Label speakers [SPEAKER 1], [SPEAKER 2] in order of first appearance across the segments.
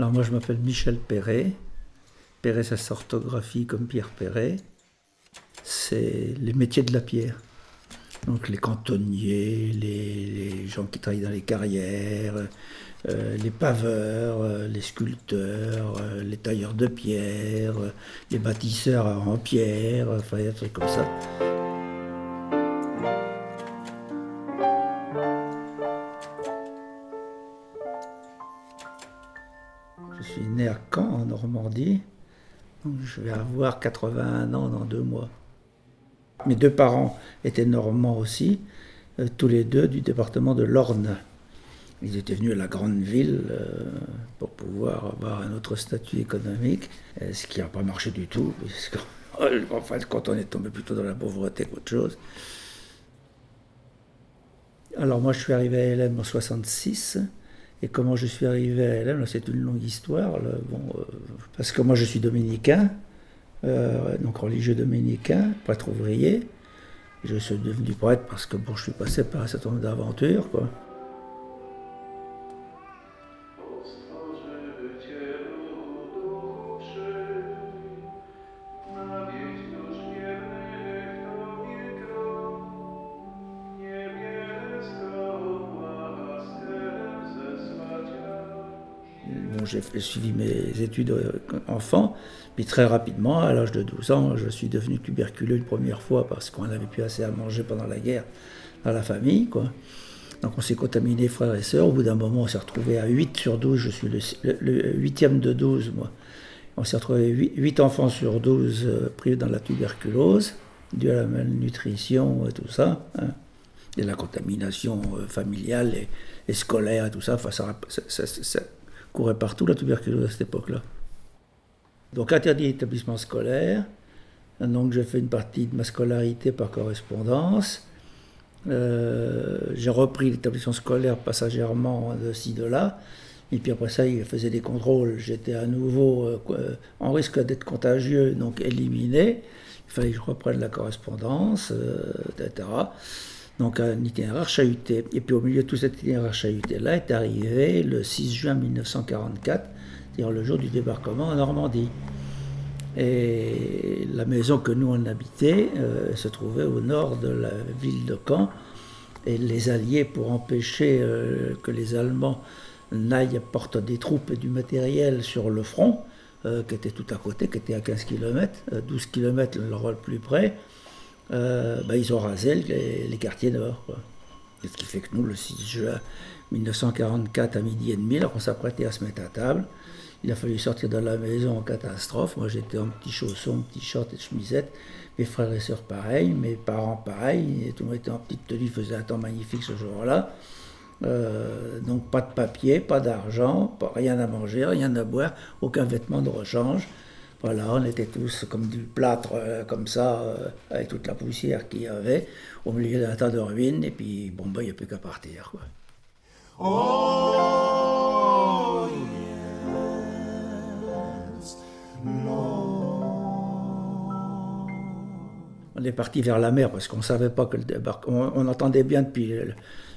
[SPEAKER 1] Alors moi je m'appelle Michel Perret. Perret ça s'orthographie comme Pierre Perret. C'est les métiers de la pierre. Donc les cantonniers, les, gens qui travaillent dans les carrières, euh, les paveurs, euh, les sculpteurs, euh, les tailleurs de pierre, les bâtisseurs en pierre, enfin des trucs comme ça. Je vais avoir 81 ans dans deux mois. Mes deux parents étaient normands aussi, euh, tous les deux du département de l'Orne. Ils étaient venus à la grande ville euh, pour pouvoir avoir un autre statut économique, euh, ce qui n'a pas marché du tout, enfin, quand on est tombé plutôt dans la pauvreté qu'autre chose. Alors moi je suis arrivé à LM en 66, et comment je suis arrivé à LM, c'est une longue histoire, bon, parce que moi je suis dominicain, euh, donc religieux dominicain, prêtre ouvrier. Je suis devenu prêtre parce que bon, je suis passé par un certain nombre d'aventures. J'ai suivi mes études euh, enfant, puis très rapidement, à l'âge de 12 ans, je suis devenu tuberculeux une première fois parce qu'on n'avait plus assez à manger pendant la guerre dans la famille. Quoi. Donc on s'est contaminé frères et sœurs. Au bout d'un moment, on s'est retrouvé à 8 sur 12. Je suis le, huitième de 12, moi. On s'est retrouvé 8, enfants sur 12 euh, pris dans la tuberculose, dû à la malnutrition et tout ça. Hein. et la contamination euh, familiale et, scolaire et tout ça. Enfin, ça courait partout la tuberculose à cette époque-là. Donc interdit d'établissement scolaire. Donc j'ai fait une partie de ma scolarité par correspondance. Euh, j'ai repris l'établissement scolaire passagèrement de ci, de là. Et puis après ça, il faisait des contrôles. J'étais à nouveau euh, en risque d'être contagieux, donc éliminé. Il fallait que je reprenne la correspondance, euh, etc. Donc un itinéraire chahuté. Et puis au milieu de tout cet itinéraire chahuté-là est arrivé le 6 juin 1944, c'est-à-dire le jour du débarquement en Normandie. Et la maison que nous on habitait euh, se trouvait au nord de la ville de Caen. Et les Alliés, pour empêcher euh, que les Allemands n'aillent porter des troupes et du matériel sur le front, euh, qui était tout à côté, qui était à 15 km, 12 km le plus près, euh, bah, ils ont rasé les, quartiers nord. ce qui fait que nous, le 6 juin 1944 à midi et demi, alors qu'on s'apprêtait à se mettre à table, il a fallu sortir de la maison en catastrophe. Moi, j'étais en petits chaussons, petits shorts et chemisette. Mes frères et sœurs, pareil. Mes parents, pareil. Tout le monde était en petite tenue. Il faisait un temps magnifique ce jour-là. Euh, donc, pas de papier, pas d'argent, rien à manger, rien à boire, aucun vêtement de rechange. Voilà, on était tous comme du plâtre, euh, comme ça, euh, avec toute la poussière qu'il y avait, au milieu d'un tas de ruines, et puis, bon, ben, il n'y a plus qu'à partir, quoi. On est parti vers la mer parce qu'on savait pas que le débarquement. On, entendait bien depuis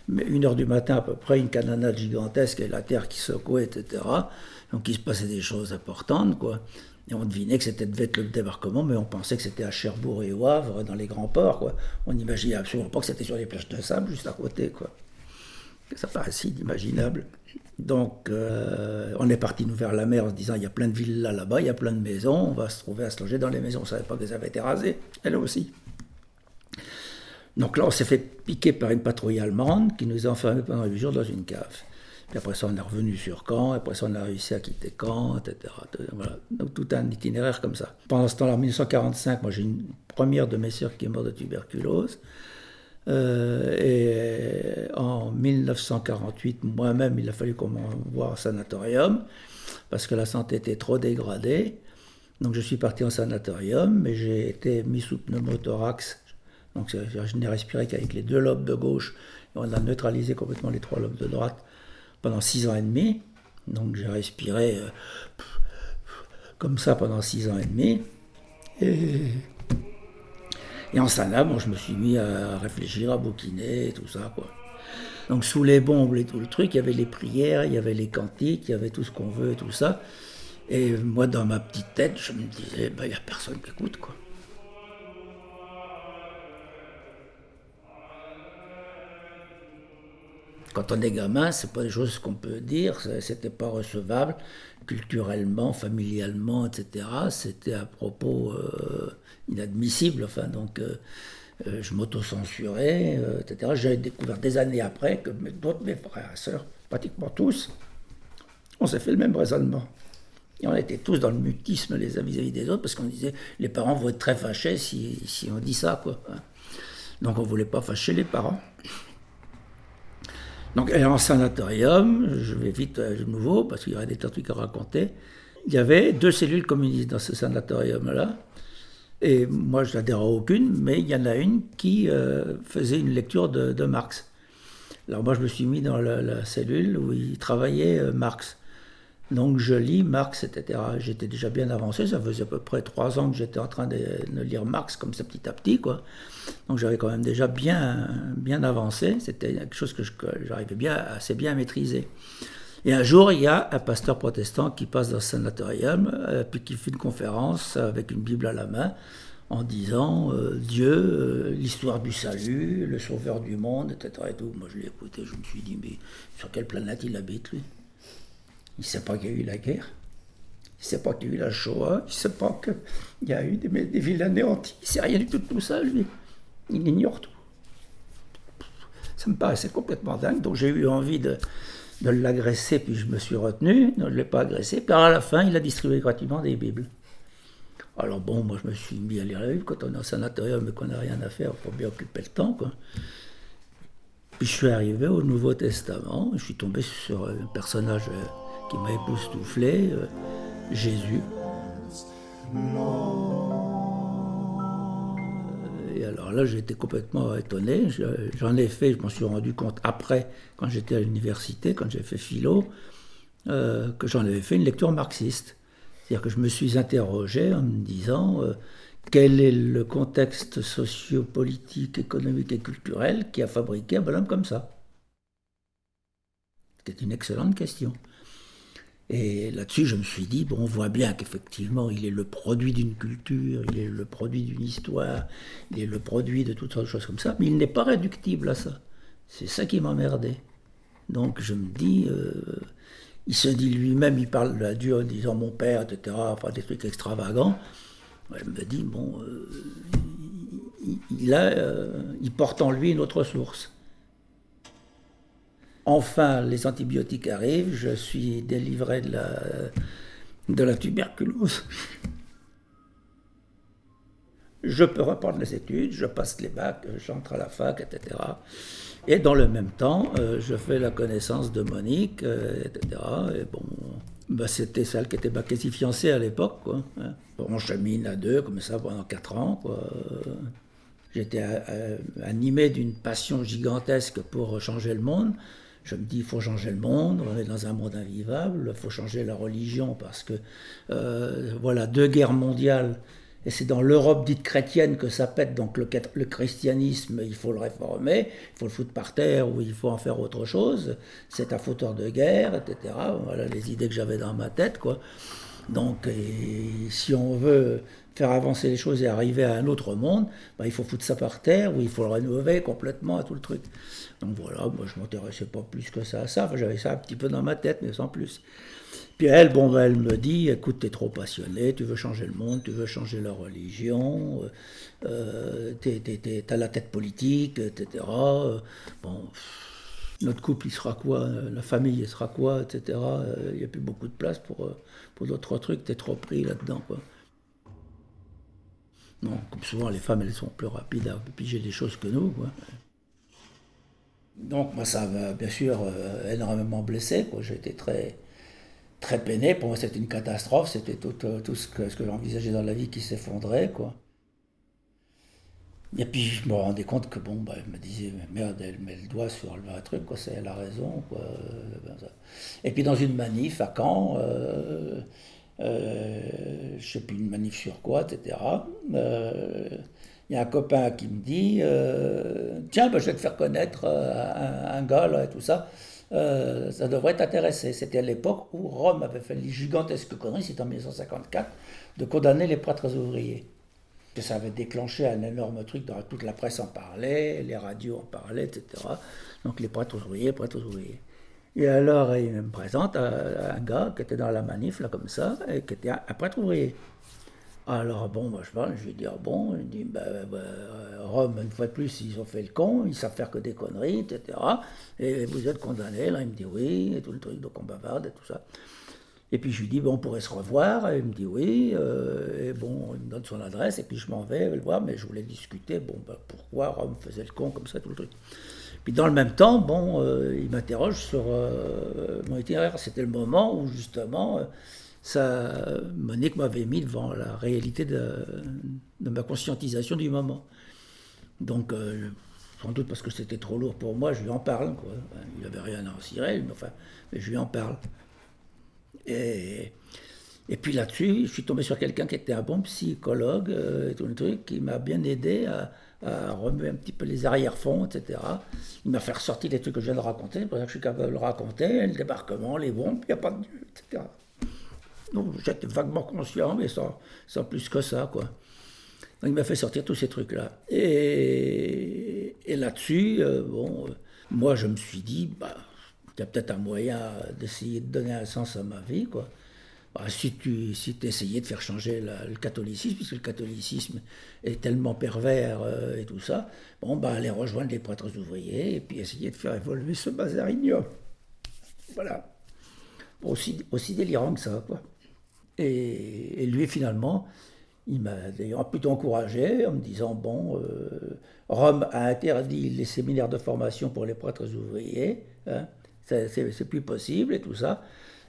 [SPEAKER 1] une heure du matin à peu près une canonnade gigantesque et la terre qui secouait, etc. Donc il se passait des choses importantes, quoi. Et on devinait que c'était devait être le débarquement, mais on pensait que c'était à Cherbourg et au Havre, dans les grands ports. On n'imaginait absolument pas que c'était sur les plages de sable, juste à côté. Ça paraissait inimaginable. Donc, euh, on est parti nous vers la mer en se disant il y a plein de villes là, là-bas, il y a plein de maisons, on va se trouver à se loger dans les maisons. On ne savait pas qu'elles avaient été rasées, elles aussi. Donc là, on s'est fait piquer par une patrouille allemande qui nous a enfermés pendant huit jours dans une cave après ça, on est revenu sur Caen, après ça, on a réussi à quitter Caen, etc. Donc tout un itinéraire comme ça. Pendant ce temps-là, en 1945, moi j'ai une première de mes sœurs qui est morte de tuberculose. Euh, et en 1948, moi-même, il a fallu qu'on m'envoie en sanatorium parce que la santé était trop dégradée. Donc je suis parti en sanatorium, mais j'ai été mis sous pneumothorax. Donc je n'ai respiré qu'avec les deux lobes de gauche. Et on a neutralisé complètement les trois lobes de droite pendant six ans et demi. Donc j'ai respiré euh, comme ça pendant six ans et demi. Et, en là, bon, je me suis mis à réfléchir, à bouquiner, tout ça. Quoi. Donc sous les bombes et tout le truc, il y avait les prières, il y avait les cantiques, il y avait tout ce qu'on veut, tout ça. Et moi, dans ma petite tête, je me disais, il n'y a personne qui écoute, quoi. Quand on est gamin, c'est pas des choses qu'on peut dire, c'était pas recevable culturellement, familialement, etc. C'était à propos euh, inadmissible, enfin donc euh, euh, je m'auto-censurais, etc. J'ai découvert des années après que d'autres mes frères et sœurs, pratiquement tous, on s'est fait le même raisonnement. Et on était tous dans le mutisme les uns vis-à-vis des autres parce qu'on disait les parents vont être très fâchés si, on dit ça, quoi. Donc on voulait pas fâcher les parents. Donc, en sanatorium, je vais vite à nouveau parce qu'il y aurait des trucs à raconter. Il y avait deux cellules communistes dans ce sanatorium-là. Et moi, je n'adhère à aucune, mais il y en a une qui euh, faisait une lecture de, Marx. Alors moi, je me suis mis dans la, cellule où il travaillait euh, Marx. Donc je lis Marx, etc. J'étais déjà bien avancé, ça faisait à peu près trois ans que j'étais en train de, lire Marx comme ça petit à petit, quoi. Donc j'avais quand même déjà bien, bien avancé, c'était quelque chose que j'arrivais bien, assez bien à maîtriser. Et un jour, il y a un pasteur protestant qui passe dans le sanatorium, euh, puis qui fait une conférence avec une Bible à la main, en disant euh, Dieu, euh, l'histoire du salut, le sauveur du monde, etc. Et tout. Moi, je l'ai écouté, je me suis dit, mais sur quelle planète il habite, lui? Il ne sait pas qu'il y a eu la guerre. Il ne sait pas qu'il y a eu la Shoah. Il ne sait pas qu'il y a eu des, villes anéanties. Il ne sait rien du tout de tout ça, lui. Il ignore tout. Ça me paraissait complètement dingue. Donc j'ai eu envie de, de l'agresser, puis je me suis retenu. Ne l'ai pas agressé. Puis à la fin, il a distribué gratuitement des Bibles. Alors bon, moi je me suis mis à lire la Bible. Quand on est au sanatorium et qu'on n'a rien à faire, faut bien occuper le temps. Quoi. Puis je suis arrivé au Nouveau Testament. Je suis tombé sur un personnage euh, qui m'a époustouflé, euh, Jésus. Et alors là, été complètement étonné. J'en ai fait, je m'en suis rendu compte après, quand j'étais à l'université, quand j'ai fait philo, euh, que j'en avais fait une lecture marxiste. C'est-à-dire que je me suis interrogé en me disant euh, quel est le contexte socio-politique, économique et culturel qui a fabriqué un bonhomme comme ça? C'était une excellente question. Et là-dessus, je me suis dit, bon, on voit bien qu'effectivement, il est le produit d'une culture, il est le produit d'une histoire, il est le produit de toutes sortes de choses comme ça, mais il n'est pas réductible à ça. C'est ça qui m'emmerdait. Donc je me dis, euh, il se dit lui-même, il parle de Dieu en disant mon père, etc., enfin des trucs extravagants. je me dis, bon, euh, il, a, euh, il porte en lui une autre source. Enfin, les antibiotiques arrivent, je suis délivré de la, de la tuberculose. Je peux reprendre les études, je passe les bacs, j'entre à la fac, etc. Et dans le même temps, euh, je fais la connaissance de Monique, euh, etc. Et bon, bah, c'était celle qui était quasi fiancée à l'époque. Hein. On chemine à deux, comme ça, pendant quatre ans. J'étais euh, animé d'une passion gigantesque pour changer le monde. Je me dis, il faut changer le monde, on est dans un monde invivable, il faut changer la religion parce que, euh, voilà, deux guerres mondiales, et c'est dans l'Europe dite chrétienne que ça pète, donc le, le, christianisme, il faut le réformer, il faut le foutre par terre ou il faut en faire autre chose, c'est un fauteur de guerre, etc. Voilà les idées que j'avais dans ma tête, quoi. Donc, si on veut faire avancer les choses et arriver à un autre monde, bah, il faut foutre ça par terre ou il faut le rénover complètement à tout le truc. Donc voilà, moi je m'intéressais pas plus que ça à ça, j'avais ça un petit peu dans ma tête, mais sans plus. Puis elle, bon, bah, elle me dit, écoute, tu es trop passionné, tu veux changer le monde, tu veux changer la religion, euh, tu as la tête politique, etc. Bon, notre couple, il sera quoi La famille, il sera quoi, etc. Il n'y a plus beaucoup de place pour, pour d'autres trucs, tu es trop pris là-dedans, quoi. Non, comme souvent, les femmes, elles sont plus rapides à piger des choses que nous. Donc, moi, ça m'a bien sûr euh, énormément blessé. J'ai été très, très peiné. Pour moi, c'était une catastrophe. C'était tout, euh, ce que, j'envisageais dans la vie qui s'effondrait. Et puis, je me rendais compte que, bon, bah, elle me disait, merde, elle met le doigt sur le truc, quoi, elle a raison. Et puis, dans une manif à Caen, euh, euh, je sais plus, une manif sur quoi, etc. Euh, il il y a un copain qui me dit euh, Tiens, bah, je vais te faire connaître un, gars là et tout ça. ça devrait t'intéresser. C'était à l'époque où Rome avait fait les gigantesques conneries, c'était en 1954, de condamner les prêtres ouvriers. Ça avait déclenché un énorme truc, dans toute la presse en parlait, les radios en parlaient, etc. Donc les prêtres ouvriers, prêtres ouvriers. Et alors, il me présente un, gars qui était dans la manif, là, comme ça, et qui était un, prêtre ouvrier. Alors, bon, moi, je parle, je lui dis, ah bon, il dit, ben, Rome, une fois de plus, ils ont fait le con, ils savent faire que des conneries, etc. Et vous êtes condamné, là, il me dit oui, et tout le truc, donc on bavarde et tout ça. Et puis je lui dis, bon, on pourrait se revoir, et il me dit oui, euh, et bon, il me donne son adresse, et puis je m'en vais le voir, mais je voulais discuter, bon, ben, pourquoi Rome faisait le con comme ça, tout le truc. Puis dans le même temps, bon, euh, il m'interroge sur euh, mon itinéraire. C'était le moment où justement, euh, ça, Monique m'avait mis devant la réalité de, ma conscientisation du moment. Donc, sans doute parce que c'était trop lourd pour moi, je lui en parle. Il n'avait rien à en cirer, mais enfin, mais je lui en parle. Et, et puis là-dessus, je suis tombé sur quelqu'un qui était un bon psychologue et tout le truc, qui m'a bien aidé à, à remuer un petit peu les arrière-fonds, etc. Il m'a fait ressortir les trucs que je viens de raconter, c'est pour ça que je suis capable de le raconter, le débarquement, les bombes, il n'y a pas de etc. Donc j'étais vaguement conscient, mais sans, plus que ça, quoi. Donc il m'a fait sortir tous ces trucs-là. Et, et là-dessus, euh, bon, euh, moi je me suis dit, bah, il y a peut-être un moyen d'essayer de donner un sens à ma vie, quoi. Bah, si tu essayais de faire changer le catholicisme, puisque le catholicisme est tellement pervers euh, et tout ça, bon, bah, aller rejoindre les prêtres ouvriers et puis essayer de faire évoluer ce bazar ignoble. Voilà. Aussi, aussi délirant que ça, quoi. Et, lui, finalement, il m'a d'ailleurs plutôt encouragé en me disant bon, euh, Rome a interdit les séminaires de formation pour les prêtres ouvriers, hein, c'est plus possible et tout ça.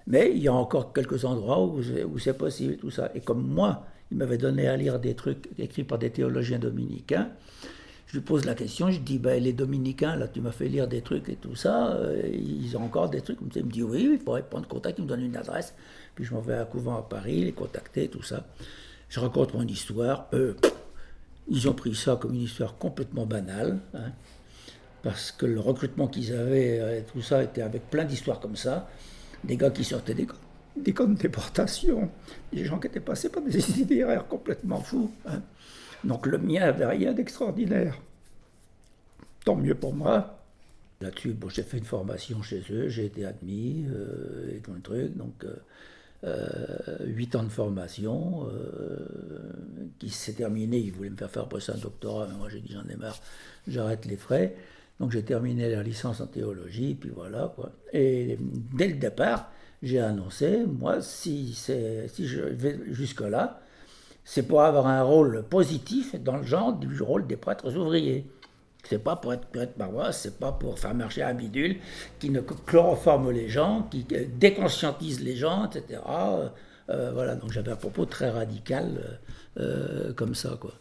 [SPEAKER 1] Mais il y a encore quelques endroits où, c'est possible, tout ça. Et comme moi, il m'avait donné à lire des trucs écrits par des théologiens dominicains, je lui pose la question, je dis, ben, les dominicains, là, tu m'as fait lire des trucs et tout ça, euh, ils ont encore des trucs. Il me dit, oui, il faudrait prendre contact, il me donne une adresse. Puis je m'en vais à un couvent à Paris, les contacter, tout ça. Je raconte mon histoire. Eux, ils ont pris ça comme une histoire complètement banale, hein, parce que le recrutement qu'ils avaient, euh, tout ça, était avec plein d'histoires comme ça des gars qui sortaient des, des camps de déportation, des gens qui étaient passés par des itinéraires complètement fous. Hein. Donc le mien avait rien d'extraordinaire. Tant mieux pour moi. Là-dessus, bon, j'ai fait une formation chez eux, j'ai été admis euh, et tout le truc. Donc, euh, euh, huit ans de formation qui s'est terminé. Ils voulaient me faire faire après un doctorat, mais moi j'ai dit j'en ai marre, j'arrête les frais. Donc j'ai terminé la licence en théologie, puis voilà. Quoi. Et dès le départ, j'ai annoncé, moi, si, si je vais jusque-là, c'est pour avoir un rôle positif dans le genre du rôle des prêtres ouvriers. C'est pas pour être prêtre paroisse, c'est pas pour faire marcher un bidule qui ne chloroforme les gens, qui déconscientise les gens, etc. Euh, voilà, donc j'avais un propos très radical euh, comme ça, quoi.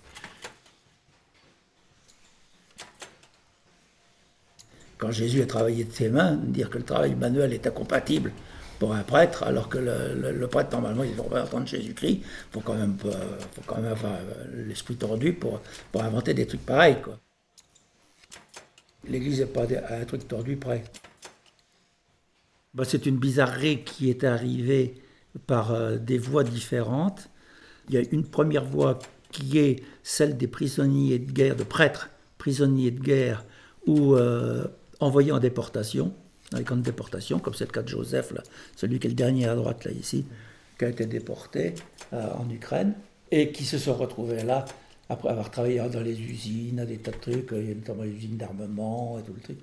[SPEAKER 1] Quand Jésus a travaillé de ses mains, dire que le travail manuel est incompatible pour un prêtre, alors que le, prêtre, normalement, il doit entendre Jésus-Christ, il faut quand même, avoir l'esprit tordu pour, pour inventer des trucs pareils. Quoi. L'Église n'est pas un truc tordu près. Bah, c'est une bizarrerie qui est arrivée par euh, des voies différentes. Il y a une première voie qui est celle des prisonniers de guerre, de prêtres prisonniers de guerre, où euh, envoyés en déportation, dans les camps de déportation, comme c'est le cas de Joseph, là, celui qui est le dernier à droite là ici, qui a été déporté euh, en Ukraine, et qui se sont retrouvés là après avoir travaillé dans les usines, des tas de trucs, a notamment les usines d'armement et tout le truc.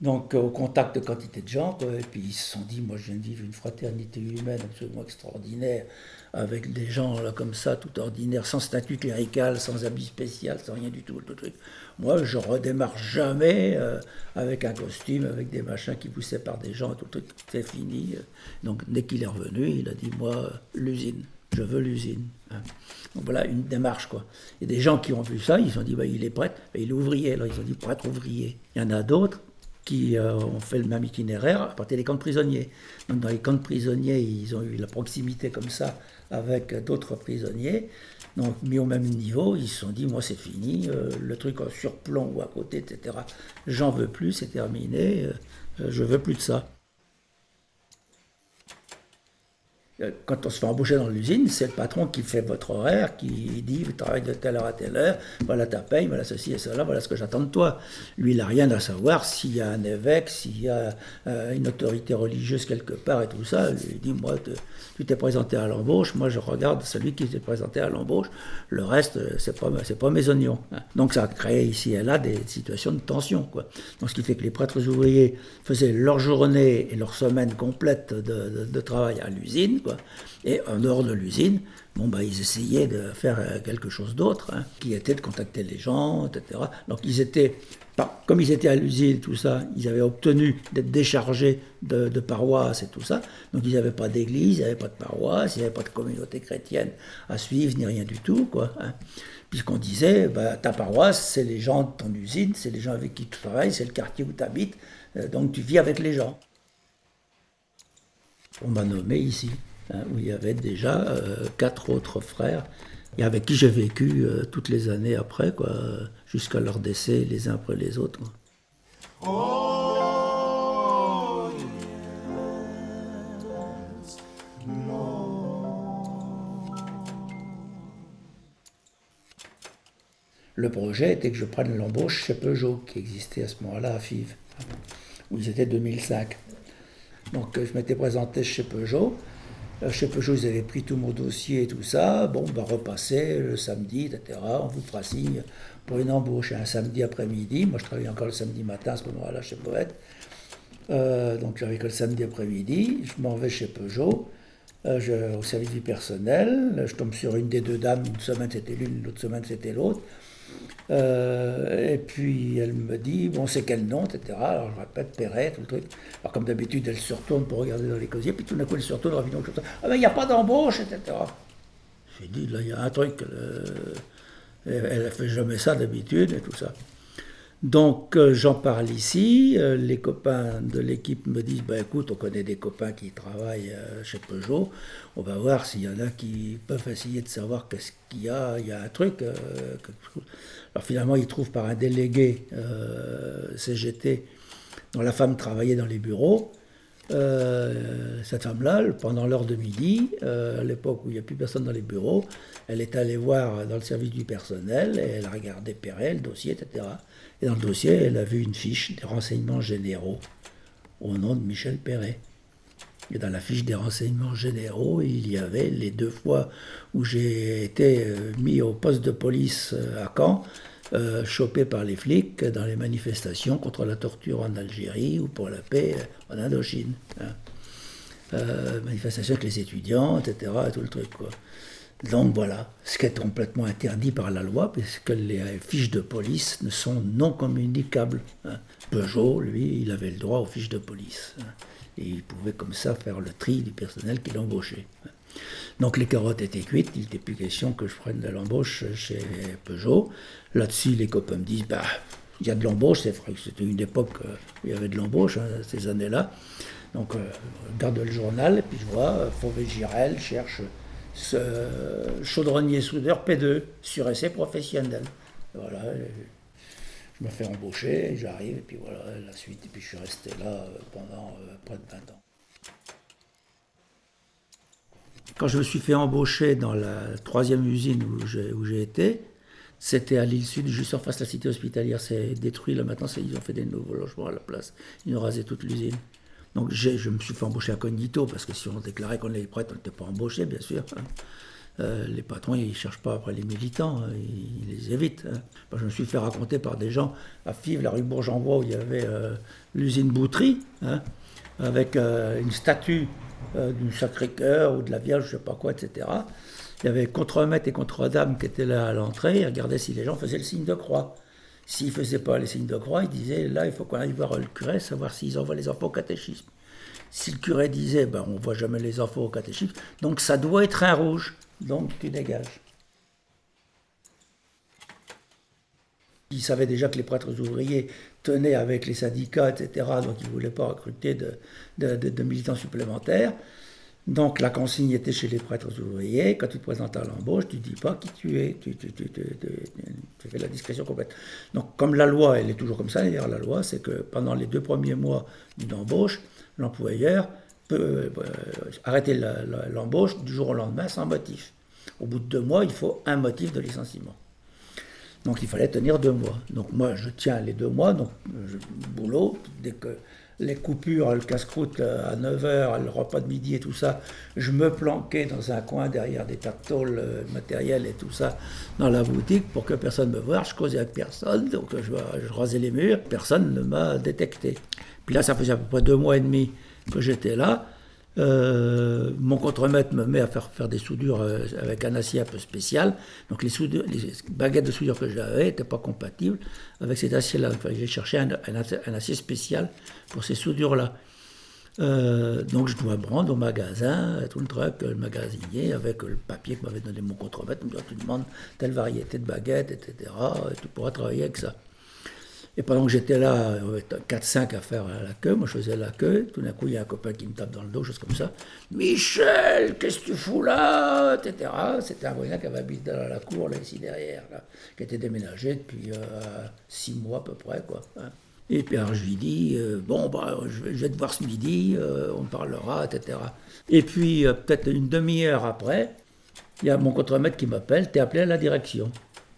[SPEAKER 1] Donc au contact de quantité de gens, et puis ils se sont dit, moi je viens de vivre une fraternité humaine absolument extraordinaire, avec des gens là comme ça, tout ordinaire, sans statut clérical, sans habit spécial, sans rien du tout, tout truc. Moi, je redémarre jamais euh, avec un costume, avec des machins qui vous séparent des gens, tout truc, c'est fini. Donc, dès qu'il est revenu, il a dit Moi, l'usine, je veux l'usine. Hein. Donc voilà une démarche, quoi. A des gens qui ont vu ça, ils ont dit bah, Il est prêtre, il est ouvrier. Alors, ils ont dit Prêtre ouvrier. Il y en a d'autres qui ont fait le même itinéraire partir des camps de prisonniers. Donc dans les camps de prisonniers, ils ont eu la proximité comme ça avec d'autres prisonniers. Donc mis au même niveau, ils se sont dit, moi c'est fini, le truc en surplomb ou à côté, etc. J'en veux plus, c'est terminé, je veux plus de ça. Euh, quand on se fait embaucher dans l'usine, c'est le patron qui fait votre horaire, qui dit vous travaillez de telle heure à telle heure, voilà ta paye, voilà ceci et cela, voilà ce que j'attends de toi. Lui, il n'a rien à savoir s'il y a un évêque, s'il y a euh, une autorité religieuse quelque part et tout ça. Il dit moi, tu t'es présenté à l'embauche, moi je regarde celui qui s'est présenté à l'embauche, le reste, euh, c'est pas, pas mes oignons. Hein. Donc ça a créé ici et là des situations de tension. Quoi. Donc ce qui fait que les prêtres ouvriers faisaient leur journée et leur semaine complète de, de travail à l'usine et en dehors de l'usine, bon, bah, ils essayaient de faire euh, quelque chose d'autre, hein, qui était de contacter les gens, etc. Donc ils étaient, comme ils étaient à l'usine, tout ça, ils avaient obtenu d'être déchargés de, paroisses et tout ça. Donc ils n'avaient pas d'église, ils n'avaient pas de paroisse, ils n'avaient pas de communauté chrétienne à suivre, ni rien du tout, quoi. Hein. Puisqu'on disait, bah, ta paroisse, c'est les gens de ton usine, c'est les gens avec qui tu travailles, c'est le quartier où tu habites, euh, donc tu vis avec les gens. On m'a nommé ici. Hein, où il y avait déjà euh, quatre autres frères, et avec qui j'ai vécu euh, toutes les années après, quoi, jusqu'à leur décès les uns après les autres. Le projet était que je prenne l'embauche chez Peugeot, qui existait à ce moment-là à Fives, où ils étaient 2005. Donc je m'étais présenté chez Peugeot, euh, chez Peugeot, ils avaient pris tout mon dossier et tout ça. Bon, bah, repasser le samedi, etc. On vous fera signe pour une embauche un samedi après-midi. Moi, je travaillais encore le samedi matin à ce moment-là chez Poète. Euh, donc, j'avais que le samedi après-midi. Je m'en vais chez Peugeot. Euh, au service du personnel. Je tombe sur une des deux dames. Une semaine, c'était l'une, l'autre semaine, c'était l'autre. Euh, et puis elle me dit, bon, c'est quel nom, etc. Alors je répète, Perret, tout le truc. Alors comme d'habitude, elle se retourne pour regarder dans les casiers, puis tout d'un coup, elle se retourne, ça. Ah ben, il n'y a pas d'embauche, etc. J'ai dit, là, il y a un truc. Elle ne fait jamais ça d'habitude et tout ça. Donc euh, j'en parle ici, euh, les copains de l'équipe me disent, bah, écoute, on connaît des copains qui travaillent euh, chez Peugeot, on va voir s'il y en a qui peuvent essayer de savoir qu'est-ce qu'il y a, il y a un truc. Alors finalement, ils trouvent par un délégué CGT dont la femme travaillait dans les bureaux. cette femme-là, pendant l'heure de midi, à l'époque où il n'y a plus personne dans les bureaux, elle est allée voir dans le service du personnel et elle a regardé Perret, le dossier, etc. Et dans le dossier, elle a vu une fiche des renseignements généraux au nom de Michel Perret. Et dans la fiche des renseignements généraux, il y avait les deux fois où j'ai été euh, mis au poste de police euh, à Caen, euh, chopé par les flics dans les manifestations contre la torture en Algérie ou pour la paix en Indochine. Hein. manifestations avec les étudiants, etc. tout le truc. Quoi. Donc voilà, ce qui est complètement interdit par la loi, puisque les fiches de police ne sont non communicables. Hein. Peugeot, lui, il avait le droit aux fiches de police. Hein. Et il pouvait comme ça faire le tri du personnel qu'il embauchait. Hein. Donc les carottes étaient cuites, il n'était plus question que je prenne de l'embauche chez Peugeot. Là-dessus, les copains me disent, bah, il y a de l'embauche, c'est vrai que c'était une époque euh, où il y avait de l'embauche, ces années-là. Donc, euh, je garde le journal, et puis je vois, euh, Fauvé Girel cherche chaudronnier soudeur P2 sur essai professionnel. Voilà, je me fais embaucher, j'arrive, et puis voilà, la suite, et puis je suis resté là euh, pendant euh, près de 20 ans. Quand je me suis fait embaucher dans la troisième usine où j'ai été, c'était à l'île Sud, juste en face de la cité hospitalière. C'est détruit là maintenant, ils ont fait des nouveaux logements à la place. Ils ont rasé toute l'usine. Donc je me suis fait embaucher à Cognito, parce que si on déclarait qu'on était prêtre, on n'était pas embauché, bien sûr. Hein. Euh, les patrons, ils ne cherchent pas après les militants, hein, ils, les évitent. Hein. je me suis fait raconter par des gens à Fives, la rue Bourg-en-Voix, où il y avait euh, l'usine Boutry, avec euh, une statue du Sacré-Cœur ou de la Vierge, je ne sais pas quoi, etc. Il y avait contre-maître et contre-dame qui étaient là à l'entrée, ils regardaient si les gens faisaient le signe de croix. S'ils ne faisaient pas les signes de croix, ils disaient là, il faut qu'on aille voir le curé, savoir s'ils envoient les enfants au catéchisme. Si le curé disait ben, on ne voit jamais les enfants au catéchisme, donc ça doit être un rouge, donc tu dégages. ils savaient déjà que les prêtres ouvriers tenaient avec les syndicats, etc. Donc ils ne voulaient pas recruter de, militants supplémentaires. Donc la consigne était chez les prêtres ouvriers. Quand tu te présentes à l'embauche, tu ne dis pas qui tu es, la discrétion complète. Donc comme la loi, elle est toujours comme ça, d'ailleurs la loi, c'est que pendant les deux premiers mois d'une embauche, l'employeur peut euh, arrêter l'embauche du jour au lendemain sans motif. Au bout de deux mois, il faut un motif de licenciement. Donc il fallait tenir deux mois. Donc moi, je tiens les deux mois, donc boulot, dès que les coupures, le casse-croûte euh, à 9h, le repas de midi et tout ça, je me planquais dans un coin derrière des tas de euh, matériel et tout ça dans la boutique pour que personne me voie. Je causais avec personne, donc je, je rasais les murs, personne ne m'a détecté. Puis là, ça faisait à peu près deux mois et demi que j'étais là. Euh, mon contremaître me met à faire, des soudures euh, avec un acier un peu spécial. Donc les, baguettes de soudure que j'avais n'étaient pas compatibles avec cet acier-là. j'ai cherché un, un, acier spécial pour ces soudures-là. Euh, donc je dois me rendre au magasin, tout le truc, le magasinier, avec le papier que m'avait donné mon contremaître, me dit, tu demandes telle variété de baguettes, etc. Et tu pourras travailler avec ça. Et pendant que j'étais là, 4-5 à faire la queue, moi je faisais la queue, tout d'un coup il y a un copain qui me tape dans le dos, chose comme ça. Michel, qu'est-ce que tu fous là? Etc. C'était un voisin qui avait habité dans la cour, là, ici derrière, qui était déménagé depuis 6 euh, mois à peu près, quoi. Hein. Et puis alors je lui dis, euh, bon, bah, je, vais, te voir ce midi, euh, on parlera, etc. Et puis peut-être une demi-heure après, il y a mon contremaître qui m'appelle, t'es appelé à la direction.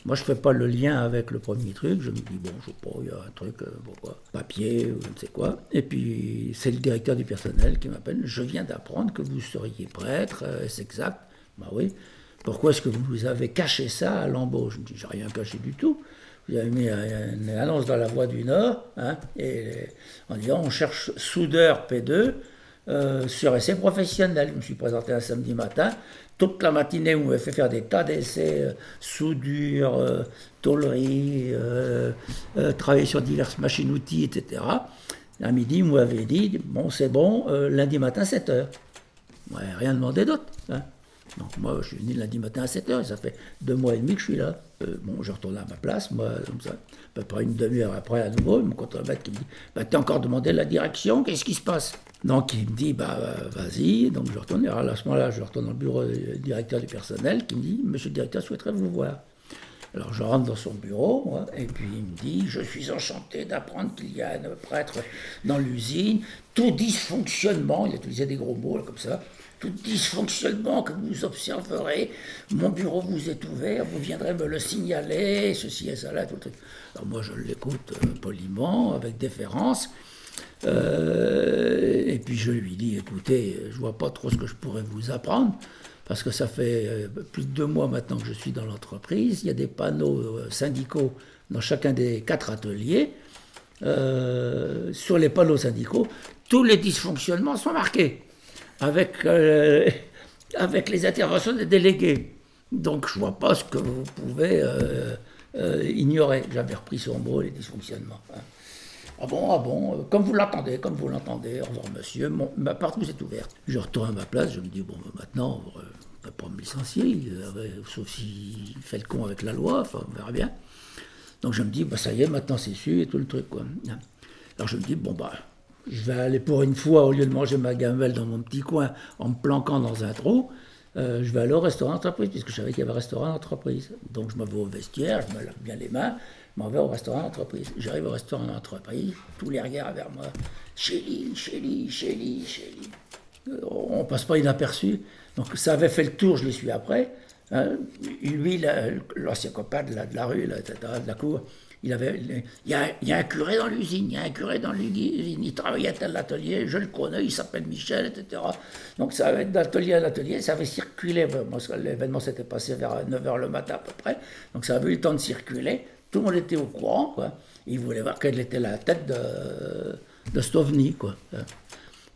[SPEAKER 1] Moi, je ne fais pas le lien avec le premier truc. Je me dis, bon, je sais pas, il y a un truc, euh, papier ou je ne sais quoi. Et puis, c'est le directeur du personnel qui m'appelle. Je viens d'apprendre que vous seriez prêtre, euh, c'est exact? Bah oui. Pourquoi est-ce que vous avez caché ça à l'embauche? Je me dis, j'ai rien caché du tout. Vous avez mis une annonce dans la Voix du Nord, hein, et en disant, on cherche soudeur P2 euh, sur essai professionnel. Je me suis présenté un samedi matin toute la matinée, on m'avait fait faire des tas d'essais, euh, soudure, euh, tôlerie, euh, travailler sur diverses machines-outils, etc. À midi, on m'avait dit, bon, c'est bon, lundi matin, 7 heures. Ouais, rien demandé d'autre. Hein. Donc moi, je suis venu lundi matin à 7 heures, ça fait deux mois et demi que je suis là. bon, je retourne à ma place, moi, comme ça, à peu près une demi-heure après, à nouveau, mon contremaître qui me dit, bah, t'as encore demandé la direction, qu'est-ce qui se passe? Donc il me dit, bah vas-y, donc je retourne, alors à ce moment-là, je retourne dans le bureau du directeur du personnel qui me dit, monsieur le directeur souhaiterait vous voir. Alors je rentre dans son bureau, et puis il me dit, je suis enchanté d'apprendre qu'il y a un prêtre dans l'usine, tout dysfonctionnement, il a utilisé des gros mots comme ça, tout dysfonctionnement que vous observerez, mon bureau vous est ouvert, vous viendrez me le signaler, ceci et cela, tout le truc. Alors moi je l'écoute euh, poliment, avec déférence, euh, et puis je lui dis, écoutez, je vois pas trop ce que je pourrais vous apprendre, parce que ça fait euh, plus de deux mois maintenant que je suis dans l'entreprise. Il y a des panneaux euh, syndicaux dans chacun des quatre ateliers. sur les panneaux syndicaux, tous les dysfonctionnements sont marqués, avec, avec les interventions des délégués. Donc je vois pas ce que vous pouvez ignorer. J'avais repris son mot, les dysfonctionnements. Hein. Ah bon, ah bon, euh, comme vous l'entendez, comme vous l'entendez, au revoir monsieur, ma porte vous est ouverte. Je retourne à ma place, je me dis, bon, ben, maintenant, on ne va pas me licencier, euh, sauf s'il fait le con avec la loi, enfin, on verra bien. Donc je me dis, bah, ça y est, maintenant c'est su et tout le truc, quoi. Alors je me dis, bon, bah, je vais aller pour une fois, au lieu de manger ma gamelle dans mon petit coin en me planquant dans un trou, euh, je vais aller au restaurant d'entreprise, puisque je savais qu'il y avait un restaurant d'entreprise. Donc je me vais au vestiaire, je me lave bien les mains, m'en vais au restaurant d'entreprise. J'arrive au restaurant d'entreprise, tous les regards vers moi. Chélie, Chélie, Chélie, Chélie. On passe pas inaperçu. Donc ça avait fait le tour, je l'ai su après. Hein. Lui, l'ancien copain de la, de la rue, de la cour, il, avait, il, y a, il y a un curé dans l'usine, il y a un curé dans l'usine, il travaillait à tel atelier, je le connais, il s'appelle Michel, etc. Donc ça avait d'atelier à l'atelier, ça avait circulé, l'événement s'était passé vers 9h le matin à peu près, donc ça avait eu le temps de circuler, tout le monde était au courant, quoi. Il voulait voir quelle était la tête de, de Stovny, quoi.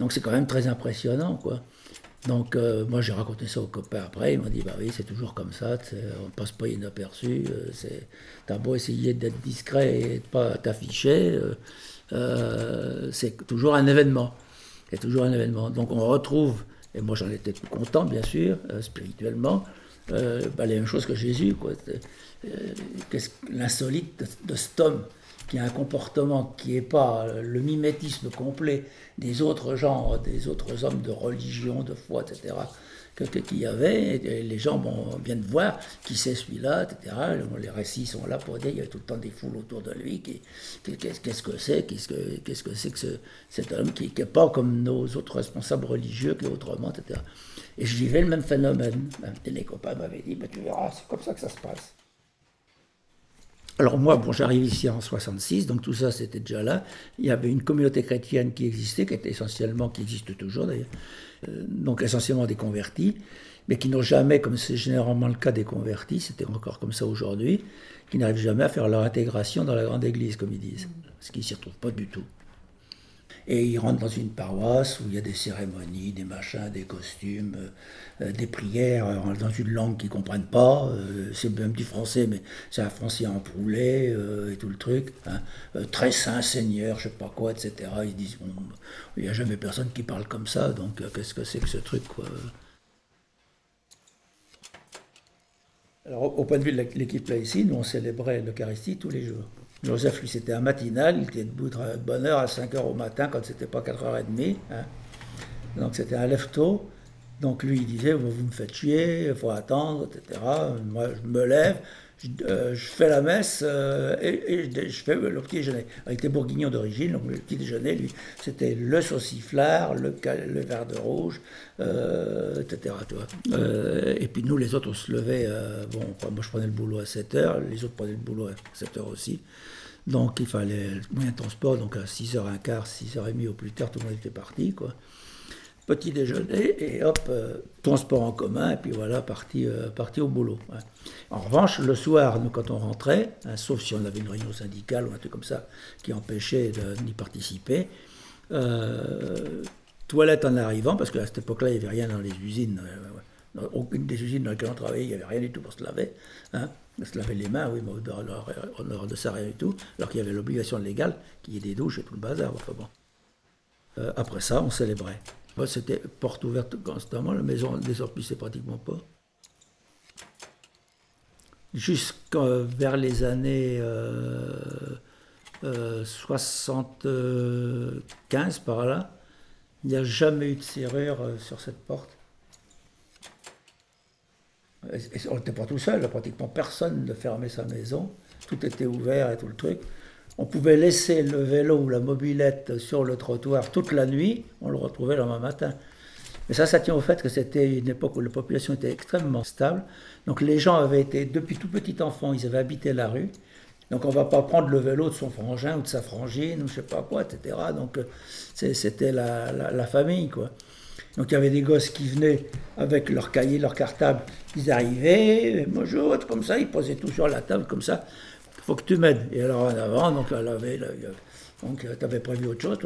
[SPEAKER 1] Donc c'est quand même très impressionnant, quoi. Donc euh, moi j'ai raconté ça aux copains après, ils m'ont dit bah oui c'est toujours comme ça, on passe pas inaperçu, euh, t'as beau essayer d'être discret et de pas t'afficher, euh, c'est toujours un événement, c'est toujours un événement. Donc on retrouve, et moi j'en étais tout content bien sûr, spirituellement, euh, bah, la même chose que Jésus. Quoi. Euh, l'insolite de, cet homme qui a un comportement qui n'est pas le mimétisme complet des autres gens, des autres hommes de religion, de foi, etc qu'il y avait. les gens bien de voir qui c'est celui-là, etc. Les récits sont là pour dire il y a tout le temps des foules autour de lui. Qu'est-ce que c'est Qu'est-ce que c'est que, cet homme qui n'est pas comme nos autres responsables religieux, qui est autrement, etc. Et je vivais le même phénomène. les copains m'avaient dit tu verras, c'est comme ça que ça se passe. Alors moi, bon, j'arrive ici en 66, donc tout ça c'était déjà là. Il y avait une communauté chrétienne qui existait, qui était essentiellement, qui existe toujours d'ailleurs, euh, donc essentiellement des convertis, mais qui n'ont jamais, comme c'est généralement le cas des convertis, c'était encore comme ça aujourd'hui, qui n'arrivent jamais à faire leur intégration dans la grande église, comme ils disent, ce qui ne s'y retrouve pas du tout. Et ils rentrent dans une paroisse où il y a des cérémonies, des machins, des costumes, euh, des prières euh, dans une langue qu'ils ne comprennent pas. Euh, c'est même du français, mais c'est un français en poulet et tout le truc. Hein. très saint Seigneur, je sais pas quoi, etc. Ils disent, bon, il n'y a jamais personne qui parle comme ça, donc qu'est-ce que c'est que ce truc quoi? Alors, au point de vue de l'équipe nous on célébrait l'Eucharistie tous les jours. Joseph, lui, c'était un matinal, il était debout de bonne heure à 5 h au matin quand c'était pas 4h30. Hein. Donc c'était un lève-tôt. Donc lui, il disait, vous, me faites chier, il faut attendre, etc. Moi, je me lève, je, euh, fais la messe euh, et, je fais le petit déjeuner. Il était bourguignon d'origine, donc le petit déjeuner, lui, c'était le sauciflard, le, le verre de rouge, euh, etc. et puis nous, les autres, on se levait, bon, moi je prenais le boulot à 7 h les autres prenaient le boulot à 7 h aussi. Donc il fallait moyen de transport, donc à 6h15, 6h30 au plus tard, tout le monde était parti, petit déjeuner et hop, euh, transport en commun, et puis voilà, parti, euh, parti au boulot. En revanche, le soir, nous, quand on rentrait, hein, sauf si on avait une réunion syndicale ou un truc comme ça qui empêchait d'y participer, euh, toilette en arrivant, parce qu'à cette époque-là, il n'y avait rien dans les usines. aucune des usines dans lesquelles on travaillait, il n'y avait rien du tout pour se laver. Hein. Se laver les mains, oui, mais en dehors de ça, rien du tout. Alors qu'il y avait l'obligation légale qu'il y ait des douches et tout le bazar. Enfin bon. après ça, on célébrait. C'était porte ouverte constamment, la maison ne désorpissait pratiquement pas. Jusqu'à vers les années 75 euh, euh, par là, il n'y a jamais eu de serrure euh, sur cette porte. On n'était pas tout seul, pratiquement personne ne fermait sa maison, tout était ouvert et tout le truc. On pouvait laisser le vélo ou la mobilette sur le trottoir toute la nuit, on le retrouvait le lendemain matin. Mais ça, ça tient au fait que c'était une époque où la population était extrêmement stable. Donc les gens avaient été, depuis tout petit enfant, ils avaient habité la rue. Donc on ne va pas prendre le vélo de son frangin ou de sa frangine ou je sais pas quoi, etc. Donc euh, c'était la, famille, quoi. Donc il y avait des gosses qui venaient avec leur cahier, leur cartable. Ils arrivaient, bonjour, comme ça, ils posaient tout sur la table, comme ça faut que tu m'aides. Et alors en avant, donc là, donc tu avais prévu autre chose,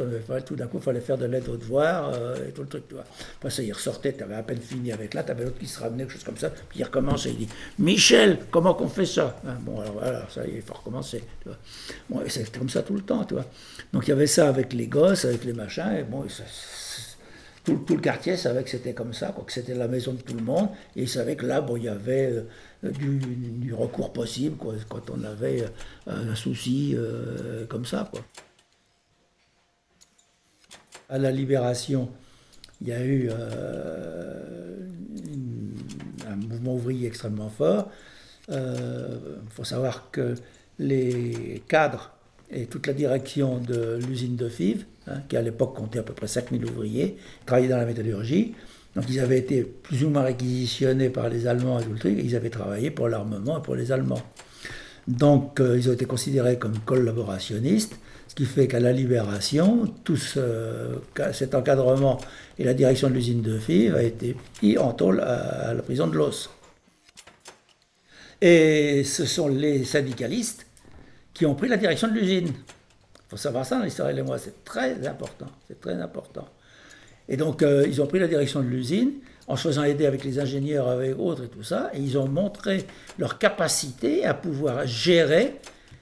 [SPEAKER 1] tout d'un coup, il fallait faire de l'aide aux devoirs euh, et tout le truc. Tu vois. Après ça, il ressortait, tu avais à peine fini avec là, tu avais l'autre qui se ramenait, quelque chose comme ça, puis il recommençait, il dit Michel, comment qu'on fait ça? Hein, Bon, alors voilà, ça, il faut recommencer. Tu vois. Bon, et c'était comme ça tout le temps, tu vois. Donc il y avait ça avec les gosses, avec les machins, et bon, tout, le quartier savait que c'était comme ça, que c'était la maison de tout le monde, et il savait que là, bon, il y avait. Euh, du, recours possible quand on avait euh, un souci euh, comme ça. À la libération, il y a eu un mouvement ouvrier extrêmement fort. Il faut savoir que les cadres et toute la direction de l'usine de Fives, hein, qui à l'époque comptait à peu près 5000 ouvriers, travaillaient dans la métallurgie. Donc ils avaient été plus ou moins réquisitionnés par les Allemands et tout le truc, et ils avaient travaillé pour l'armement et pour les Allemands. Donc euh, ils ont été considérés comme collaborationnistes, ce qui fait qu'à la libération, tout cet encadrement et la direction de l'usine de Fives a été mis en tôle à, la prison de Los. Et ce sont les syndicalistes qui ont pris la direction de l'usine. Il faut savoir ça dans l'histoire et moi, c'est très important, c'est très important. Et donc, euh, ils ont pris la direction de l'usine en se faisant aider avec les ingénieurs, avec autres et tout ça, et ils ont montré leur capacité à pouvoir gérer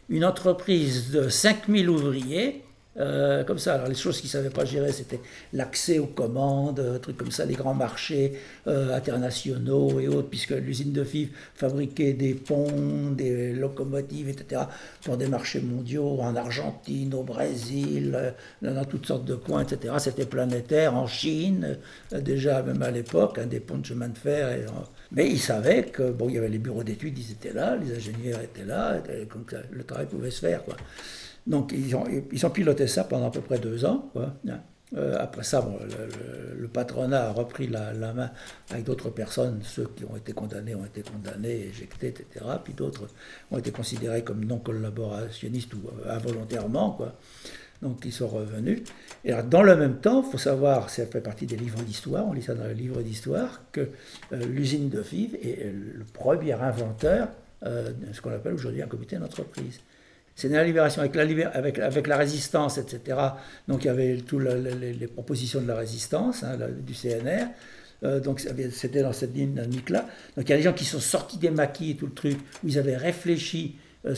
[SPEAKER 1] une entreprise de 5000 ouvriers Euh, comme ça. Alors les choses qu'ils ne savaient pas gérer, c'était l'accès aux commandes, euh, trucs comme ça, les grands marchés euh, internationaux et autres, puisque l'usine de FIV fabriquait des ponts, des locomotives, etc., pour des marchés mondiaux en Argentine, au Brésil, dans toutes sortes de coins, etc. C'était planétaire, en Chine, déjà même à l'époque, hein, des ponts de chemin de fer. mais ils savaient que, bon, il y avait les bureaux d'études, ils étaient là, les ingénieurs étaient là, comme le travail pouvait se faire, quoi. Donc ils ont, ils ont piloté ça pendant à peu près deux ans. Euh, après ça, le, patronat a repris la, main avec d'autres personnes. Ceux qui ont été condamnés ont été condamnés, éjectés, etc. Puis d'autres ont été considérés comme non collaborationnistes ou euh, involontairement. Donc ils sont revenus. Et dans le même temps, il faut savoir, ça fait partie des livres d'histoire, on lit ça dans les livres d'histoire, que euh, l'usine de Fives est le premier inventeur de ce qu'on appelle aujourd'hui un comité d'entreprise c'est la libération, avec la, avec, la résistance, etc. Donc il y avait toutes les, propositions de la résistance, hein, du CNR. Euh, donc c'était dans cette dynamique-là. Donc il y a des gens qui sont sortis des maquis et tout le truc, où ils avaient réfléchi euh,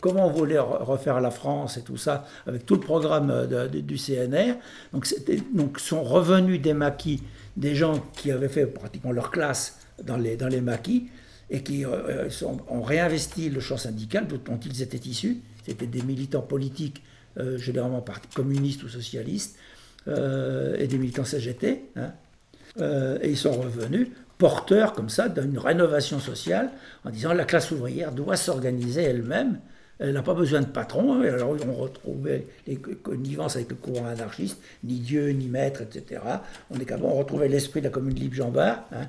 [SPEAKER 1] comment on voulait refaire la France et tout ça, avec tout le programme euh, du CNR. Donc, donc sont revenus des maquis des gens qui avaient fait pratiquement leur classe dans les maquis, et qui euh, sont, ont réinvesti le champ syndical dont ils étaient issus. C'était des militants politiques, euh, généralement communistes ou socialistes, euh, et des militants CGT. Hein. et ils sont revenus porteurs comme ça d'une rénovation sociale en disant la classe ouvrière doit s'organiser elle-même elle n'a pas besoin de patron. Hein. Alors on retrouvait les connivences avec le courant anarchiste, ni Dieu, ni maître, etc. On est capable, on retrouvait l'esprit de la commune libre Jean hein.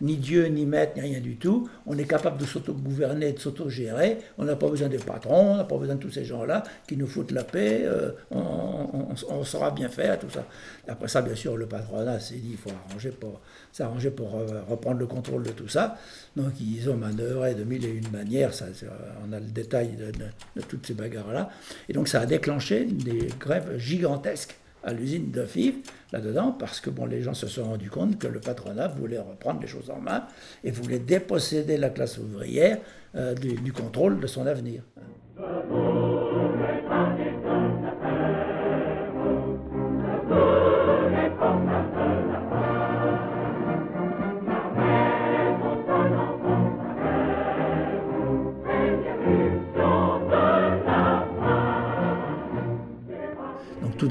[SPEAKER 1] ni Dieu, ni maître, ni rien du tout. On est capable de s'auto-gouverner, de s'auto-gérer. On n'a pas besoin des patrons, on n'a pas besoin de tous ces gens-là qui nous foutent la paix. Euh, on, saura bien faire, tout ça. Après ça, bien sûr, le patronat s'est dit il faut arranger pour, s'arranger pour euh, reprendre le contrôle de tout ça. Donc ils ont manœuvré de mille et une manières. Ça, on a le détail de de toutes ces bagarres-là. Et donc ça a déclenché des grèves gigantesques à l'usine de FIV, là-dedans, parce que les gens se sont rendus compte que le patronat voulait reprendre les choses en main et voulait déposséder la classe ouvrière euh, du, contrôle de son avenir.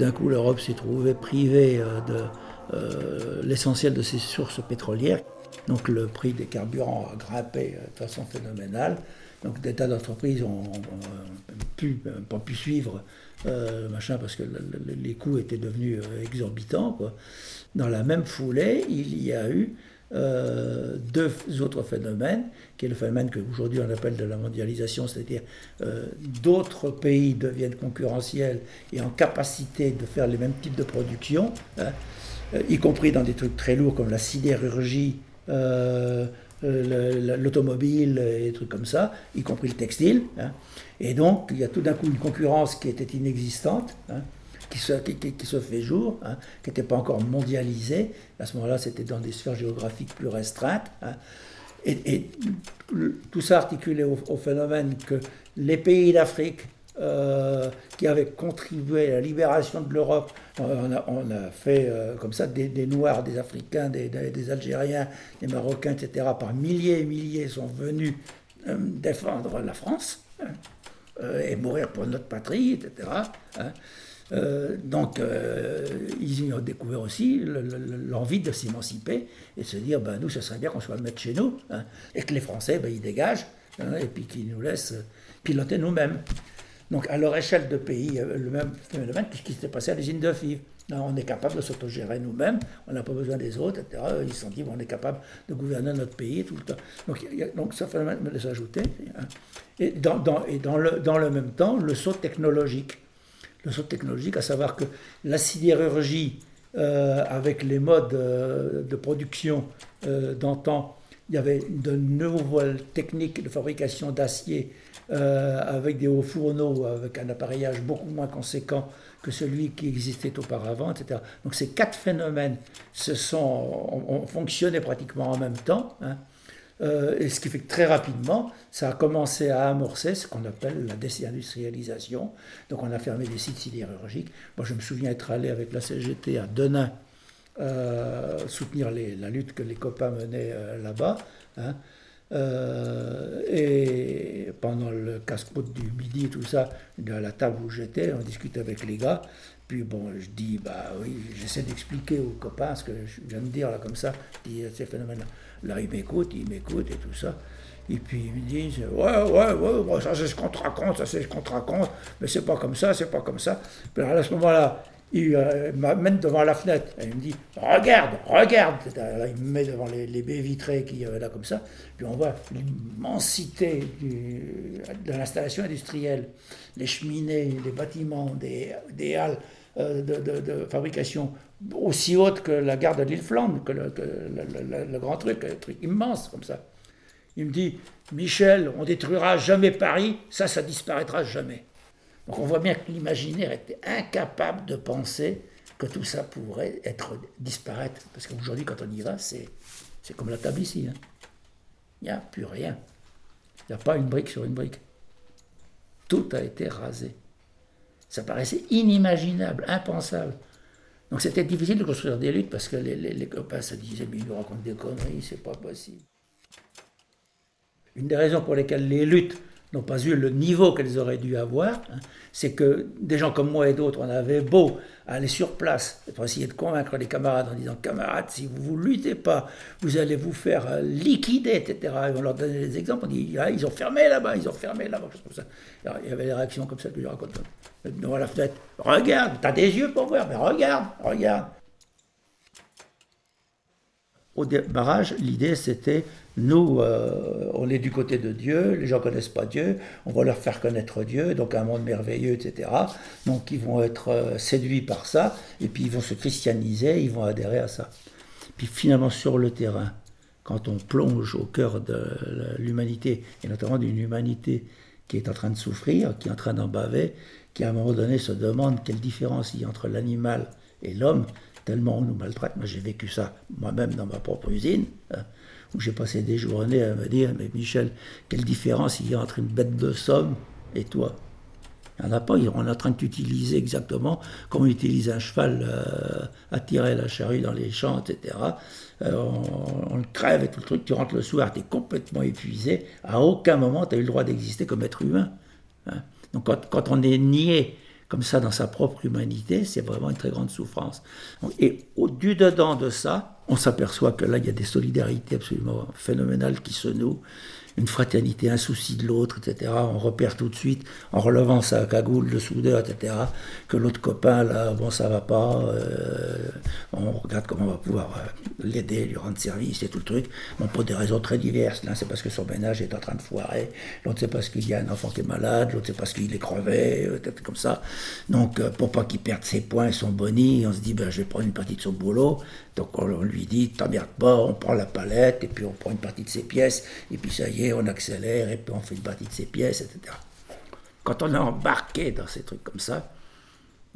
[SPEAKER 1] D'un coup, l'Europe s'est trouvée privée euh, de euh, l'essentiel de ses sources pétrolières. Donc le prix des carburants a grimpé euh, de façon phénoménale. Donc des tas d'entreprises ont, pas pu suivre machin parce que les coûts étaient devenus exorbitants. Dans la même foulée, il y a eu euh, deux autres phénomènes, qui est le phénomène qu'aujourd'hui on appelle de la mondialisation, c'est-à-dire euh, d'autres pays deviennent concurrentiels et en capacité de faire les mêmes types de production, hein, euh, y compris dans des trucs très lourds comme la sidérurgie, l'automobile et des trucs comme ça, y compris le textile. Hein. Et donc il y a tout d'un coup une concurrence qui était inexistante. Hein qui se, fait jour, hein, qui n'était pas encore mondialisé. À ce moment-là, c'était dans des sphères géographiques plus restreintes. Hein. et, tout ça articulé au, phénomène que les pays d'Afrique euh, qui avaient contribué à la libération de l'Europe, on, a, fait euh, comme ça des, Noirs, des Africains, des, des, Algériens, des Marocains, etc., par milliers et milliers sont venus euh, défendre la France hein, et mourir pour notre patrie, etc. Euh, donc, euh, ils ont découvert aussi l'envie de s'émanciper et de se dire, ben, nous, ce serait bien qu'on soit mettre chez nous, hein, et que les Français, ben, ils dégagent, hein, et puis qu'ils nous laissent piloter nous-mêmes. Donc, à leur échelle de pays, euh, le même phénomène qui s'est passé à l'usine de FIV. on est capable de s'autogérer nous-mêmes, on n'a pas besoin des autres, etc. Ils se sont dit, on est capable de gouverner notre pays tout le temps. Donc, y a, donc ce phénomène de s'ajouter. Hein. Et, dans le même temps, le saut technologique le saut technologique, à savoir que la sidérurgie, euh, avec les modes euh, de production euh, d'antan, il y avait de nouvelles techniques de fabrication d'acier avec des hauts fourneaux, avec un appareillage beaucoup moins conséquent que celui qui existait auparavant, etc. Donc ces quatre phénomènes se sont, ont, fonctionné pratiquement en même temps. Hein. Euh, et ce qui fait que très rapidement, ça a commencé à amorcer ce qu'on appelle la désindustrialisation. Donc on a fermé des sites sidérurgiques. Moi je me souviens être allé avec la CGT à Denain euh, soutenir la lutte que les copains menaient euh, là-bas. Hein. et pendant le casse-croûte du midi, tout ça, à la table où j'étais, on discutait avec les gars. Puis bon, je dis, bah oui, j'essaie d'expliquer aux copains ce que je viens de dire là comme ça, ces phénomènes-là. Là, il m'écoute, il m'écoute et tout ça. Et puis ils me disent Ouais, ouais, ouais, ça c'est ce qu'on te raconte, ça c'est ce qu'on te raconte, mais c'est pas comme ça, c'est pas comme ça. Puis alors, à ce moment-là, il euh, m'amène devant la fenêtre et il me dit Regarde, regarde Il me met devant les, baies vitrées qu'il y avait là comme ça. Puis on voit l'immensité de l'installation industrielle, les cheminées, les bâtiments, des, des halles euh, de, fabrication aussi haute que la gare de l'île Flandre, que, le, grand truc, un truc immense comme ça. Il me dit, Michel, on détruira jamais Paris, ça, ça disparaîtra jamais. Donc on voit bien que l'imaginaire était incapable de penser que tout ça pourrait être disparaître. Parce qu'aujourd'hui, quand on y va, c'est, c'est comme la table ici. Hein. Il n'y a plus rien. Il n'y a pas une brique sur une brique. Tout a été rasé. Ça paraissait inimaginable, impensable. Donc c'était difficile de construire des luttes parce que les, copains se disaient mais ils nous racontent des conneries, c'est pas possible. Une des raisons pour lesquelles les luttes n'ont pas eu le niveau qu'elles auraient dû avoir, hein, c'est que des gens comme moi et d'autres, on avait beau aller sur place pour essayer de convaincre les camarades en disant camarades, si vous ne luttez pas, vous allez vous faire euh, liquider, etc. Et on leur donnait des exemples, on dit ah, ils ont fermé là-bas, ils ont fermé là-bas, comme ça. il y avait des réactions comme ça que je raconte devant la fenêtre. Regarde, t'as des yeux pour voir, mais regarde, regarde. Au démarrage, l'idée c'était, nous, euh, on est du côté de Dieu, les gens connaissent pas Dieu, on va leur faire connaître Dieu, donc un monde merveilleux, etc. Donc ils vont être euh, séduits par ça, et puis ils vont se christianiser, ils vont adhérer à ça. Puis finalement sur le terrain, quand on plonge au cœur de l'humanité, et notamment d'une humanité qui est en train de souffrir, qui est en train d'en baver, qui à un moment donné se demande quelle différence il y a entre l'animal et l'homme, tellement on nous maltraite. Moi j'ai vécu ça moi-même dans ma propre usine, hein, où j'ai passé des journées à me dire, mais Michel, quelle différence il y a entre une bête de somme et toi? Il n'y en a pas, on est en train de t'utiliser exactement comme on utilise un cheval euh, à tirer la charrue dans les champs, etc. Euh, on, le crève et tout le truc, tu rentres le soir, tu es complètement épuisé, à aucun moment tu as eu le droit d'exister comme être humain. Hein. Donc quand, on est nié comme ça dans sa propre humanité, c'est vraiment une très grande souffrance. Et au-dessus dedans de ça, on s'aperçoit que là, il y a des solidarités absolument phénoménales qui se nouent une fraternité, un souci de l'autre, etc. On repère tout de suite, en relevant sa cagoule de soudeur, etc., que l'autre copain, là, bon, ça va pas, euh, on regarde comment on va pouvoir euh, l'aider, lui rendre service et tout le truc. Bon, pour des raisons très diverses. L'un, c'est parce que son ménage est en train de foirer, l'autre, c'est parce qu'il y a un enfant qui est malade, l'autre, c'est parce qu'il est crevé, euh, peut-être comme ça. Donc, pour pas qu'il perde ses points et son boni, on se dit, ben, je vais prendre une partie de son boulot. Donc, on, lui dit, t'emmerdes pas, on prend la palette, et puis on prend une partie de ses pièces, et puis ça y est, on accélère, et puis on fait une partie de ses pièces, etc. Quand on est embarqué dans ces trucs comme ça,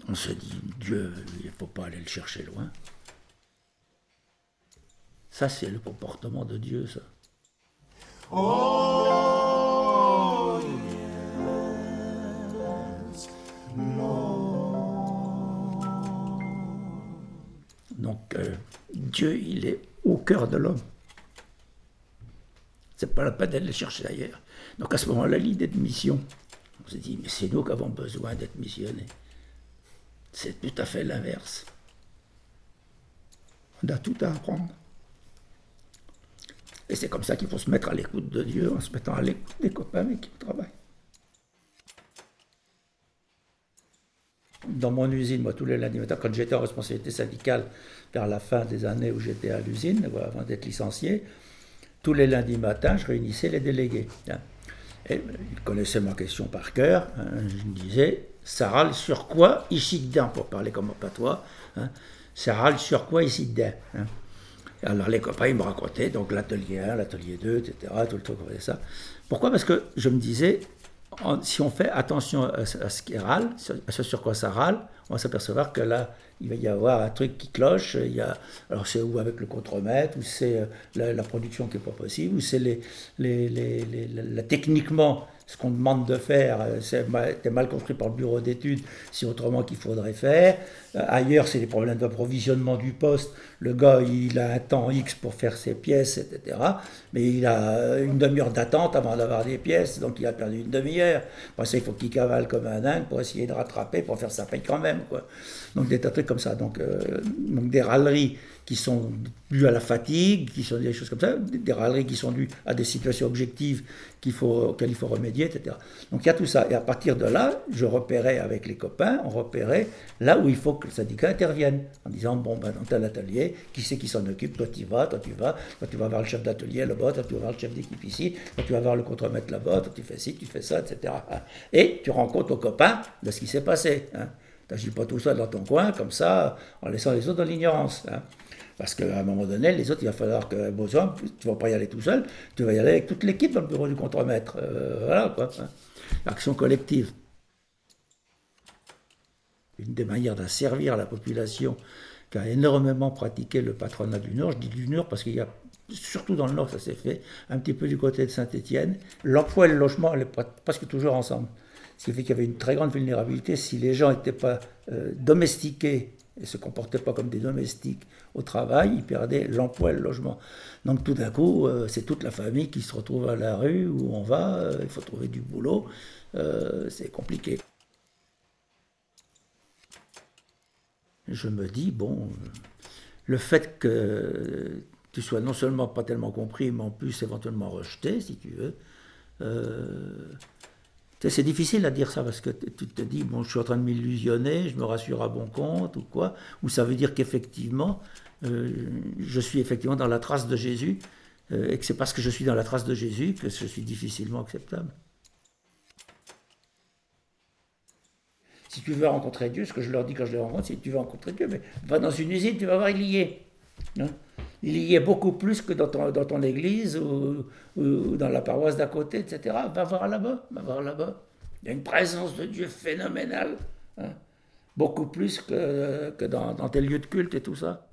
[SPEAKER 1] on se dit, Dieu, il ne faut pas aller le chercher loin. Ça, c'est le comportement de Dieu, ça. Oh, Donc, euh, Dieu, il est au cœur de l'homme. C'est pas la peine d'aller chercher ailleurs. Donc à ce moment-là, l'idée de mission, on s'est dit, mais c'est nous qui avons besoin d'être missionnés. C'est tout à fait l'inverse. On a tout à apprendre. Et c'est comme ça qu'il faut se mettre à l'écoute de Dieu en se mettant à l'écoute des copains avec qui on travaille. Dans mon usine, moi, tous les lundis matin, quand j'étais en responsabilité syndicale vers la fin des années où j'étais à l'usine, avant d'être licencié, tous les lundis matins, je réunissais les délégués. Hein. Et ils connaissaient ma question par cœur. Hein. Je me disais, ça râle sur quoi ici dedans, pour parler comme patois. Hein. Ça râle sur quoi ici dedans. Hein. Alors les copains, ils me racontaient donc l'atelier 1, l'atelier 2, etc., tout le truc comme ça. Pourquoi? Parce que je me disais, si on fait attention à, ce qui râle, à ce sur quoi ça râle, on va s'apercevoir que là, il va y avoir un truc qui cloche. Il y a, alors c'est ou avec le contremaître, ou c'est euh, la, production qui n'est pas possible, ou c'est les, les, les, la, techniquement ce qu'on demande de faire, euh, c'est mal, mal compris par le bureau d'études, c'est autrement qu'il faudrait faire. Euh, ailleurs, c'est les problèmes d'approvisionnement du poste. Le gars, il a un temps X pour faire ses pièces, etc. Mais il a une demi-heure d'attente avant d'avoir des pièces, donc il a perdu une demi-heure. Après ça, il faut qu'il cavale comme un dingue pour essayer de rattraper, pour faire sa paye quand même. Quoi. Donc des tas de trucs comme ça. Donc, euh, donc des râleries qui sont dues à la fatigue, qui sont des choses comme ça, des râleries qui sont dues à des situations objectives qu'il faut, auxquelles il faut remédier, etc. Donc il y a tout ça. Et à partir de là, je repérais avec les copains, on repérait là où il faut que le syndicat intervienne, en disant, bon, ben, dans tel atelier, qui c'est qui s'en occupe? Toi tu vas, toi tu vas, toi tu vas voir le chef d'atelier là-bas, toi tu vas voir le chef d'équipe ici, toi tu vas voir le contremaître là-bas, toi tu fais ci, tu fais ça, etc. Et tu rends compte aux copains de ce qui s'est passé. Hein. Tu n'agis pas tout seul dans ton coin, comme ça, en laissant les autres dans l'ignorance. Hein. Parce qu'à un moment donné, les autres, il va falloir que, besoin, tu ne vas pas y aller tout seul, tu vas y aller avec toute l'équipe dans le bureau du contremaître. Euh, voilà, quoi. Action collective. Une des manières d'asservir la population qui a énormément pratiqué le patronat du Nord, je dis du Nord parce qu'il y a, surtout dans le Nord, ça s'est fait, un petit peu du côté de Saint-Étienne, l'emploi et le logement allaient presque toujours ensemble. Ce qui fait qu'il y avait une très grande vulnérabilité. Si les gens n'étaient pas euh, domestiqués et se comportaient pas comme des domestiques au travail, ils perdaient l'emploi et le logement. Donc tout d'un coup, euh, c'est toute la famille qui se retrouve à la rue où on va, euh, il faut trouver du boulot, euh, c'est compliqué. Je me dis, bon, le fait que tu sois non seulement pas tellement compris, mais en plus éventuellement rejeté, si tu veux, c'est difficile à dire ça parce que tu te dis, bon, je suis en train de m'illusionner, je me rassure à bon compte ou quoi, ou ça veut dire qu'effectivement, euh, je suis effectivement dans la trace de Jésus euh, et que c'est parce que je suis dans la trace de Jésus que je suis difficilement acceptable. Si tu veux rencontrer Dieu, ce que je leur dis quand je les rencontre, si tu veux rencontrer Dieu, mais va dans une usine, tu vas voir, il y. Hein? Il y est beaucoup plus que dans ton, dans ton église ou, dans la paroisse d'à côté, etc. Va voir là-bas, va voir là-bas. Il y a une présence de Dieu phénoménale, hein. beaucoup plus que, que dans, dans tes lieux de culte et tout ça.